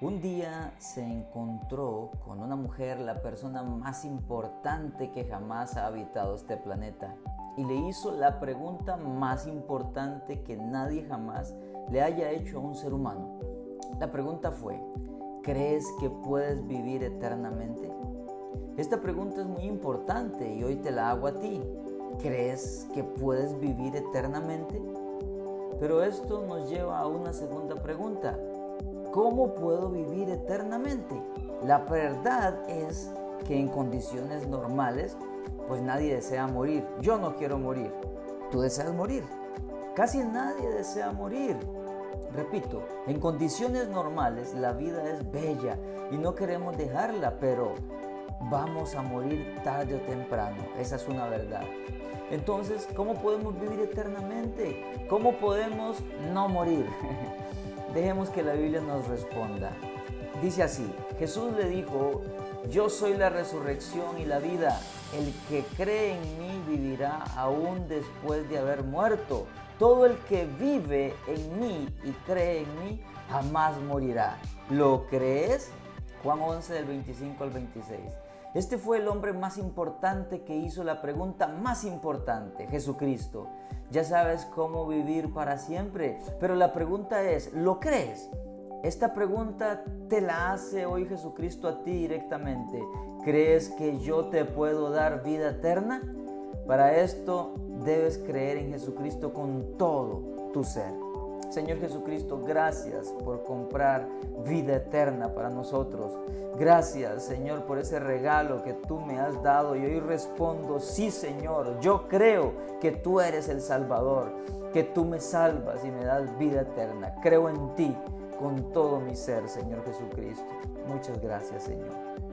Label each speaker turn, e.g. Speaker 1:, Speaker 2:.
Speaker 1: Un día se encontró con una mujer, la persona más importante que jamás ha habitado este planeta, y le hizo la pregunta más importante que nadie jamás le haya hecho a un ser humano. La pregunta fue, ¿crees que puedes vivir eternamente? Esta pregunta es muy importante y hoy te la hago a ti. ¿Crees que puedes vivir eternamente? Pero esto nos lleva a una segunda pregunta. ¿Cómo puedo vivir eternamente? La verdad es que en condiciones normales, pues nadie desea morir. Yo no quiero morir. ¿Tú deseas morir? Casi nadie desea morir. Repito, en condiciones normales la vida es bella y no queremos dejarla, pero vamos a morir tarde o temprano. Esa es una verdad. Entonces, ¿cómo podemos vivir eternamente? ¿Cómo podemos no morir? Dejemos que la Biblia nos responda. Dice así, Jesús le dijo, yo soy la resurrección y la vida. El que cree en mí vivirá aún después de haber muerto. Todo el que vive en mí y cree en mí jamás morirá. ¿Lo crees? Juan 11 del 25 al 26. Este fue el hombre más importante que hizo la pregunta más importante, Jesucristo. Ya sabes cómo vivir para siempre, pero la pregunta es, ¿lo crees? Esta pregunta te la hace hoy Jesucristo a ti directamente. ¿Crees que yo te puedo dar vida eterna? Para esto debes creer en Jesucristo con todo tu ser. Señor Jesucristo, gracias por comprar vida eterna para nosotros. Gracias, Señor, por ese regalo que tú me has dado. Y hoy respondo, sí, Señor, yo creo que tú eres el Salvador, que tú me salvas y me das vida eterna. Creo en ti con todo mi ser, Señor Jesucristo. Muchas gracias, Señor.